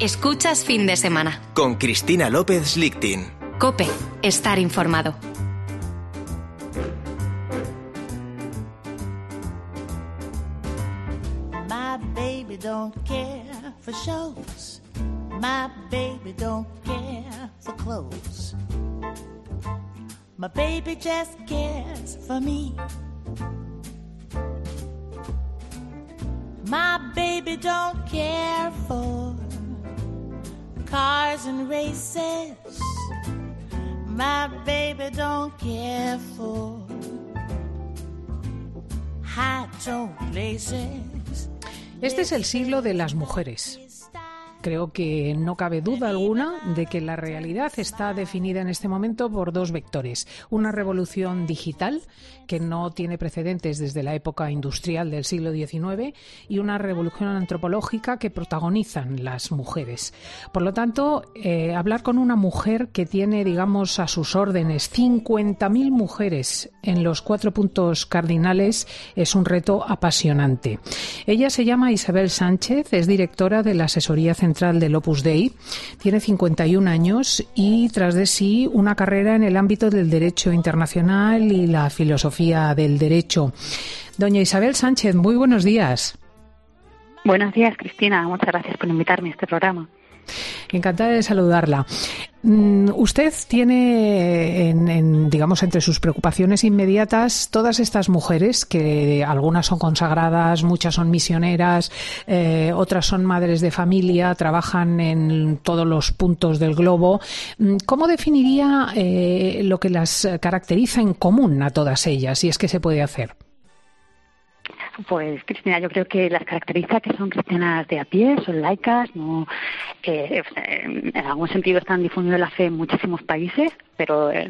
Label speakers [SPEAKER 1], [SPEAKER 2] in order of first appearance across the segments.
[SPEAKER 1] Escuchas fin de semana.
[SPEAKER 2] Con Cristina López Lichtin.
[SPEAKER 1] Cope, estar informado.
[SPEAKER 3] My baby don't care for shows. My baby don't care for clothes. My baby just cares for me. My baby don't care for cars and races. My baby don't care for high tone places.
[SPEAKER 4] Este es el siglo de las mujeres. Creo que no cabe duda alguna de que la realidad está definida en este momento por dos vectores. Una revolución digital que no tiene precedentes desde la época industrial del siglo XIX y una revolución antropológica que protagonizan las mujeres. Por lo tanto, eh, hablar con una mujer que tiene, digamos, a sus órdenes 50.000 mujeres en los cuatro puntos cardinales es un reto apasionante. Ella se llama Isabel Sánchez, es directora de la asesoría central central del Opus Dei. Tiene 51 años y tras de sí una carrera en el ámbito del derecho internacional y la filosofía del derecho. Doña Isabel Sánchez, muy buenos días.
[SPEAKER 5] Buenos días, Cristina. Muchas gracias por invitarme a este programa.
[SPEAKER 4] Encantada de saludarla. Mm, usted tiene, en, digamos, entre sus preocupaciones inmediatas todas estas mujeres que algunas son consagradas, muchas son misioneras, eh, otras son madres de familia, trabajan en todos los puntos del globo. Mm, ¿Cómo definiría eh, lo que las caracteriza en común a todas ellas, si es que se puede hacer?
[SPEAKER 5] Pues Cristina, yo creo que las caracteriza que son cristianas de a pie, son laicas, no, eh, en algún sentido están difundiendo la fe en muchísimos países, pero eh,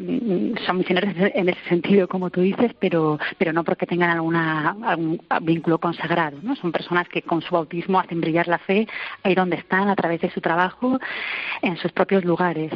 [SPEAKER 5] son misioneros en ese sentido, como tú dices, pero, pero no porque tengan alguna, algún vínculo consagrado. ¿no? Son personas que con su bautismo hacen brillar la fe ahí donde están, a través de su trabajo, en sus propios lugares.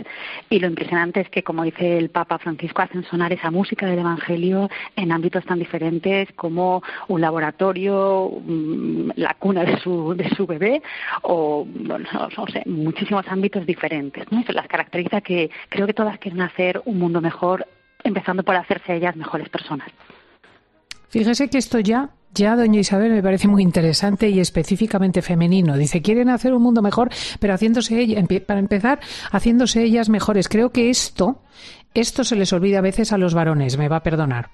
[SPEAKER 5] Y lo impresionante es que, como dice el Papa Francisco, hacen sonar esa música del Evangelio en ámbitos tan diferentes como un laboratorio, mm, la cuna de su, de su bebé, o no, sé, muchísimos ámbitos diferentes. ¿no? Las caracteriza que creo que todas quieren hacer un mundo mejor, empezando por hacerse ellas mejores personas.
[SPEAKER 4] Fíjese que esto ya, ya, doña Isabel, me parece muy interesante y específicamente femenino. Dice, quieren hacer un mundo mejor, pero haciéndose para empezar, haciéndose ellas mejores. Creo que esto, esto se les olvida a veces a los varones, me va a perdonar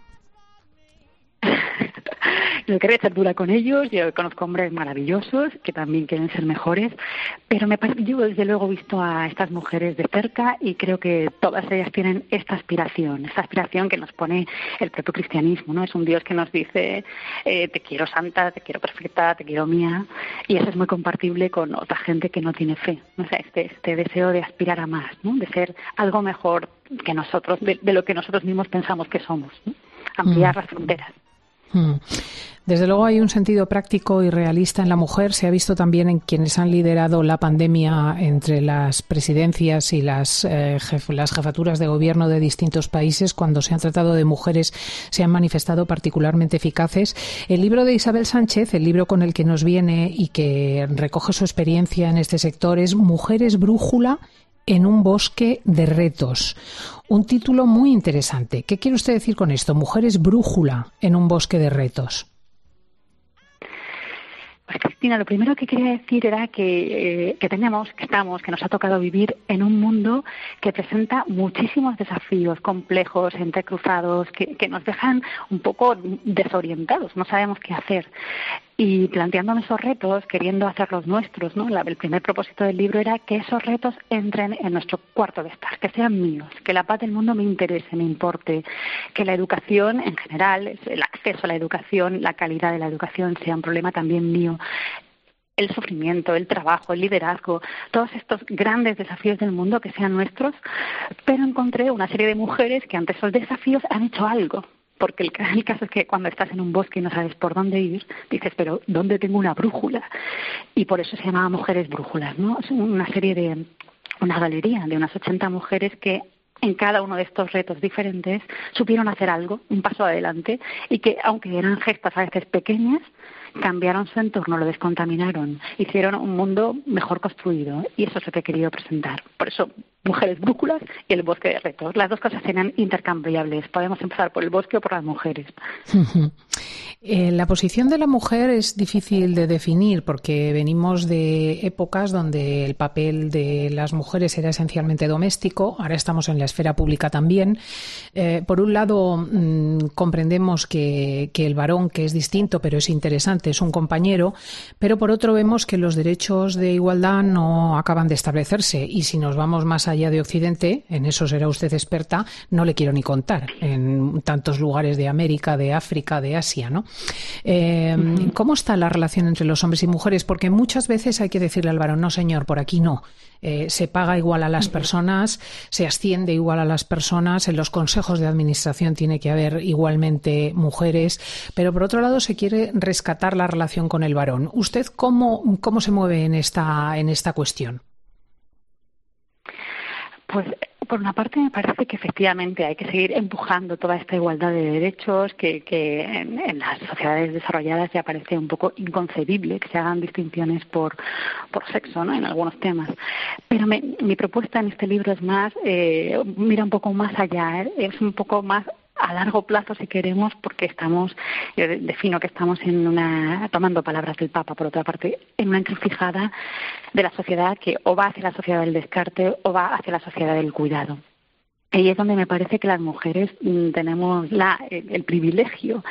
[SPEAKER 5] quería echar dura con ellos, yo conozco hombres maravillosos que también quieren ser mejores, pero me parece, yo desde luego he visto a estas mujeres de cerca y creo que todas ellas tienen esta aspiración, esta aspiración que nos pone el propio cristianismo, ¿no? Es un Dios que nos dice, eh, te quiero santa, te quiero perfecta, te quiero mía, y eso es muy compartible con otra gente que no tiene fe, ¿no? O este, este deseo de aspirar a más, ¿no? De ser algo mejor que nosotros, de, lo que nosotros mismos pensamos que somos, Ampliar mm. las fronteras.
[SPEAKER 4] Mm. Desde luego hay un sentido práctico y realista en la mujer. Se ha visto también en quienes han liderado la pandemia entre las presidencias y eh, las jefaturas de gobierno de distintos países. Cuando se han tratado de mujeres se han manifestado particularmente eficaces. El libro de Isabel Sánchez, el libro con el que nos viene y que recoge su experiencia en este sector, es Mujeres Brújula en un bosque de retos. Un título muy interesante. ¿Qué quiere usted decir con esto? Mujeres brújula en un bosque de retos.
[SPEAKER 5] Pues Cristina, lo primero que quería decir era que, eh, que tenemos, que estamos, que nos ha tocado vivir en un mundo que presenta muchísimos desafíos complejos, entrecruzados, que, que nos dejan un poco desorientados, no sabemos qué hacer y planteándome esos retos, queriendo hacerlos nuestros, ¿no? el primer propósito del libro era que esos retos entren en nuestro cuarto de estar, que sean míos, que la paz del mundo me interese, me importe, que la educación en general, el acceso a la educación, la calidad de la educación sea un problema también mío el sufrimiento, el trabajo, el liderazgo, todos estos grandes desafíos del mundo que sean nuestros, pero encontré una serie de mujeres que ante esos desafíos han hecho algo, porque el, caso es que cuando estás en un bosque y no sabes por dónde ir, dices, pero ¿dónde tengo una brújula? Y por eso se llamaba Mujeres Brújulas, ¿no? Es una serie de, una galería de unas 80 mujeres que en cada uno de estos retos diferentes supieron hacer algo, un paso adelante, y que aunque eran gestas a veces pequeñas, cambiaron su entorno, lo descontaminaron, hicieron un mundo mejor construido y eso es lo que he querido presentar. Por eso, mujeres brújulas y el bosque de retos. Las dos cosas serían intercambiables. Podemos empezar por el bosque o por las mujeres.
[SPEAKER 4] Eh, la posición de la mujer es difícil de definir porque venimos de épocas donde el papel de las mujeres era esencialmente doméstico. Ahora estamos en la esfera pública también. Eh, por un lado, mm, comprendemos que, que el varón, que es distinto pero es interesante, es un compañero, pero por otro vemos que los derechos de igualdad no acaban de establecerse y si nos vamos más allá de Occidente, en eso será usted experta, no le quiero ni contar, en tantos lugares de América, de África, de Asia, ¿no? Eh, ¿Cómo está la relación entre los hombres y mujeres? Porque muchas veces hay que decirle al varón, no señor, por aquí no. Eh, se paga igual a las personas, se asciende igual a las personas, en los consejos de administración tiene que haber igualmente mujeres, pero por otro lado se quiere rescatar la relación con el varón. ¿Usted cómo, cómo se mueve en esta, en esta cuestión?
[SPEAKER 5] Pues por una parte me parece que efectivamente hay que seguir empujando toda esta igualdad de derechos que, que en, las sociedades desarrolladas ya parece un poco inconcebible que se hagan distinciones por, por sexo ¿no? en algunos temas. Pero mi propuesta en este libro es más, eh, mira un poco más allá, ¿eh? es un poco más a largo plazo si queremos porque estamos yo defino que estamos en una tomando palabras del Papa por otra parte en una encrucijada de la sociedad que o va hacia la sociedad del descarte o va hacia la sociedad del cuidado. Y es donde me parece que las mujeres mm, tenemos la, el, privilegio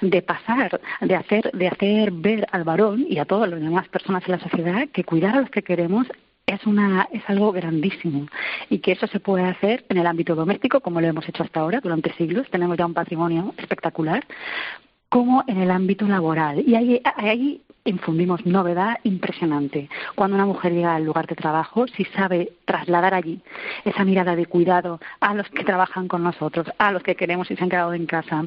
[SPEAKER 5] de pasar, de hacer, de hacer ver al varón y a todas las demás personas en la sociedad que cuidar a los que queremos es, una, es algo grandísimo y que eso se puede hacer en el ámbito doméstico, como lo hemos hecho hasta ahora, durante siglos. Tenemos ya un patrimonio espectacular, como en el ámbito laboral. Y ahí, ahí infundimos novedad impresionante. Cuando una mujer llega al lugar de trabajo, si sabe trasladar allí esa mirada de cuidado a los que trabajan con nosotros, a los que queremos y se han quedado en casa,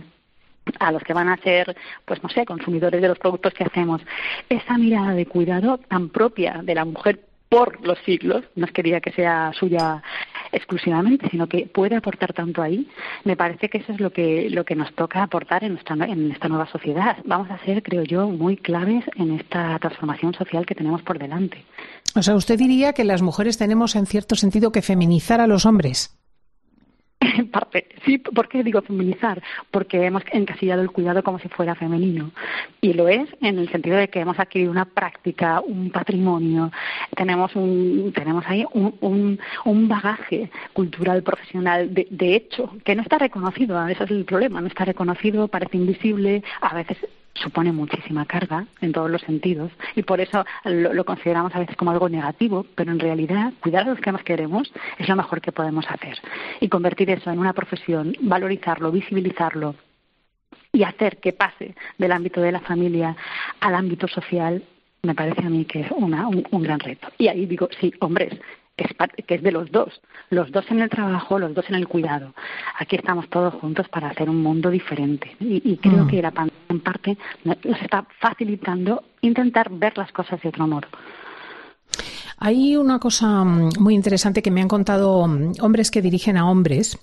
[SPEAKER 5] a los que van a ser, pues no sé, consumidores de los productos que hacemos. Esa mirada de cuidado tan propia de la mujer por los siglos, no quería que sea suya exclusivamente, sino que puede aportar tanto ahí, me parece que eso es lo que, lo que nos toca aportar en, nuestra, en esta nueva sociedad. Vamos a ser, creo yo, muy claves en esta transformación social que tenemos por delante.
[SPEAKER 4] O sea, usted diría que las mujeres tenemos en cierto sentido que feminizar a los hombres.
[SPEAKER 5] En parte, sí, ¿por qué digo feminizar? Porque hemos encasillado el cuidado como si fuera femenino. Y lo es en el sentido de que hemos adquirido una práctica, un patrimonio, tenemos, un, tenemos ahí un, un, bagaje cultural, profesional, de, de hecho, que no está reconocido. Ese es el problema, no está reconocido, parece invisible, a veces supone muchísima carga en todos los sentidos y por eso lo, consideramos a veces como algo negativo, pero en realidad cuidar a los que más queremos es lo mejor que podemos hacer y convertir eso en una profesión, valorizarlo, visibilizarlo y hacer que pase del ámbito de la familia al ámbito social me parece a mí que es una, un gran reto. Y ahí digo, sí, hombres, que es, de los dos, los dos en el trabajo, los dos en el cuidado. Aquí estamos todos juntos para hacer un mundo diferente y, creo mm. que la pandemia en parte nos está facilitando intentar ver las cosas de otro modo.
[SPEAKER 4] Hay una cosa mm, muy interesante que me han contado mm, hombres que dirigen a hombres.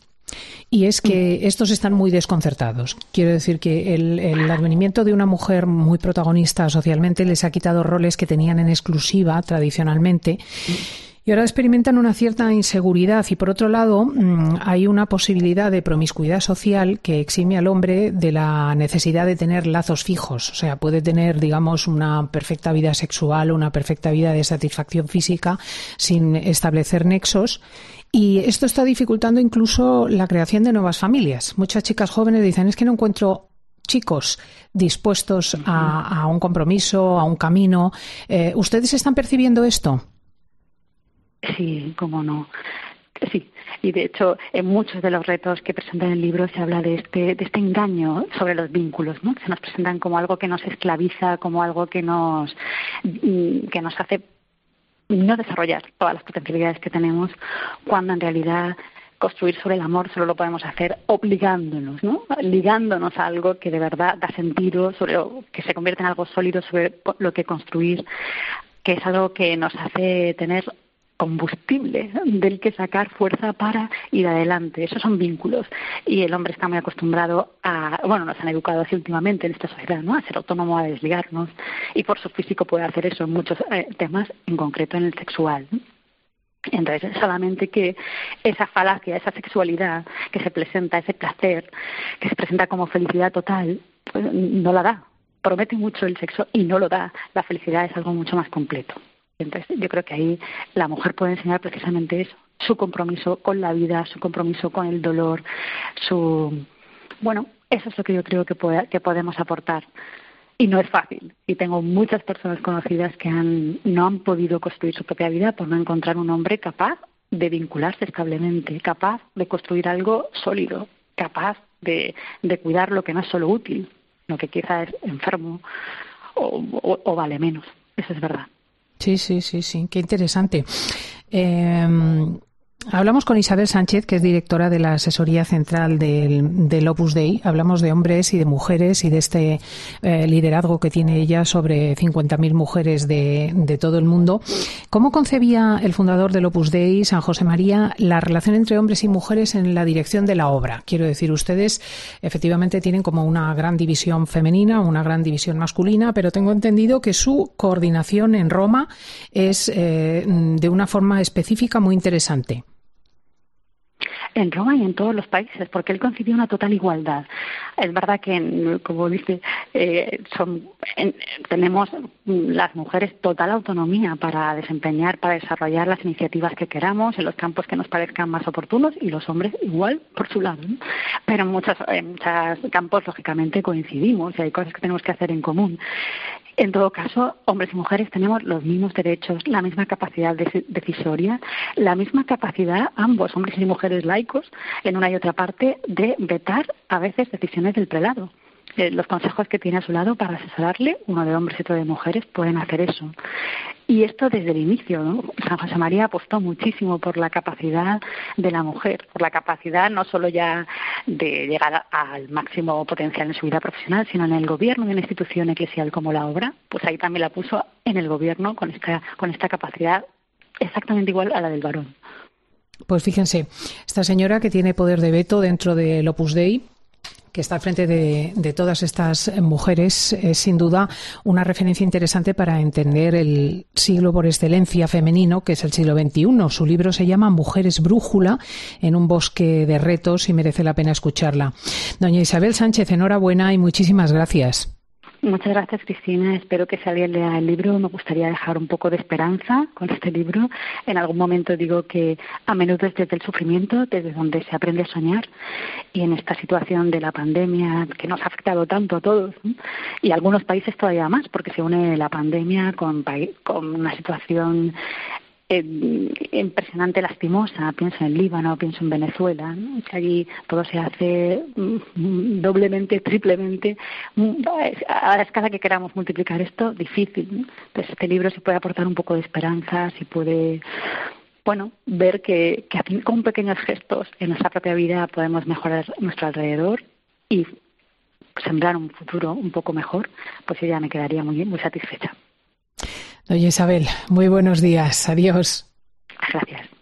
[SPEAKER 4] Y es que estos están muy desconcertados. Quiero decir que el, el, advenimiento de una mujer muy protagonista socialmente les ha quitado roles que tenían en exclusiva tradicionalmente y ahora experimentan una cierta inseguridad y por otro lado mm, hay una posibilidad de promiscuidad social que exime al hombre de la necesidad de tener lazos fijos. O sea, puede tener, digamos, una perfecta vida sexual, una perfecta vida de satisfacción física sin establecer nexos. Y esto está dificultando incluso la creación de nuevas familias. Muchas chicas jóvenes dicen es que no encuentro chicos dispuestos a, un compromiso, a un camino. Eh, ¿Ustedes están percibiendo esto?
[SPEAKER 5] Sí, cómo no. Sí, y de hecho en muchos de los retos que presenta en el libro se habla de este, de este engaño sobre los vínculos, ¿no? Se nos presentan como algo que nos esclaviza, como algo que nos, mm, que nos hace no desarrollar todas las potencialidades que tenemos, cuando en realidad construir sobre el amor solo lo podemos hacer obligándonos, ¿no? ligándonos a algo que de verdad da sentido, sobre que se convierte en algo sólido sobre lo que construir, que es algo que nos hace tener combustible del que sacar fuerza para ir adelante. Esos son vínculos. Y el hombre está muy acostumbrado a, bueno, nos han educado así últimamente en esta sociedad, ¿no? A ser autónomo, a desligarnos. Y por su físico puede hacer eso en muchos eh, temas, en concreto en el sexual. Entonces, solamente que esa falacia, esa sexualidad que se presenta, ese placer que se presenta como felicidad total, pues no la da. Promete mucho el sexo y no lo da. La felicidad es algo mucho más completo. Entonces, yo creo que ahí la mujer puede enseñar precisamente eso, su compromiso con la vida, su compromiso con el dolor, su. Bueno, eso es lo que yo creo que, que podemos aportar. Y no es fácil. Y tengo muchas personas conocidas que han, no han podido construir su propia vida por no encontrar un hombre capaz de vincularse establemente, capaz de construir algo sólido, capaz de, de cuidar lo que no es solo útil, lo que quizá es enfermo o vale menos. Eso es verdad.
[SPEAKER 4] Sí, sí, sí, sí, qué interesante. Eh, Hablamos con Isabel Sánchez, que es directora de la asesoría central del, Opus Dei. Hablamos de hombres y de mujeres y de este eh, liderazgo que tiene ella sobre 50.000 mujeres de, todo el mundo. ¿Cómo concebía el fundador del Opus Dei, San José María, la relación entre hombres y mujeres en la dirección de la obra? Quiero decir, ustedes efectivamente tienen como una gran división femenina, una gran división masculina, pero tengo entendido que su coordinación en Roma es eh, de una forma específica muy interesante
[SPEAKER 5] en Roma y en todos los países, porque él concibió una total igualdad. Es verdad que, como dice, eh, son, tenemos las mujeres total autonomía para desempeñar, para desarrollar las iniciativas que queramos en los campos que nos parezcan más oportunos y los hombres igual por su lado. Pero en muchos, en muchos campos, lógicamente, coincidimos y hay cosas que tenemos que hacer en común. En todo caso, hombres y mujeres tenemos los mismos derechos, la misma capacidad decisoria, la misma capacidad, ambos, hombres y mujeres laicos, en una y otra parte, de vetar a veces decisiones del prelado. Eh, los consejos que tiene a su lado para asesorarle, uno de hombres y otro de mujeres, pueden hacer eso. Y esto desde el inicio, San José María apostó muchísimo por la capacidad de la mujer, por la capacidad no solo ya de llegar al máximo potencial en su vida profesional, sino en el gobierno de una institución eclesial como la obra, pues ahí también la puso en el gobierno con esta, con esta capacidad exactamente igual a la del varón.
[SPEAKER 4] Pues fíjense, esta señora que tiene poder de veto dentro del Opus Dei, que está al frente de, todas estas mujeres, es sin duda una referencia interesante para entender el siglo por excelencia femenino, que es el siglo XXI. Su libro se llama Mujeres Brújula, en un bosque de retos y merece la pena escucharla. Doña Isabel Sánchez, enhorabuena y muchísimas gracias.
[SPEAKER 5] Muchas gracias, Cristina. Espero que si alguien lea el libro, me gustaría dejar un poco de esperanza con este libro. En algún momento digo que a menudo es desde el sufrimiento, desde donde se aprende a soñar. Y en esta situación de la pandemia que nos ha afectado tanto a todos, y a algunos países todavía más, porque se une la pandemia con, con una situación impresionante, lastimosa. Pienso en Líbano, pienso en Venezuela, que allí todo se hace mm, doblemente, triplemente. Mm, a la escala que queramos multiplicar esto, difícil. Entonces, este libro se puede aportar un poco de esperanza, si puede bueno, ver que, que con pequeños gestos en nuestra propia vida podemos mejorar nuestro alrededor y sembrar un futuro un poco mejor, pues yo ya me quedaría muy, muy satisfecha.
[SPEAKER 4] Doña Isabel, muy buenos días. Adiós.
[SPEAKER 5] Gracias.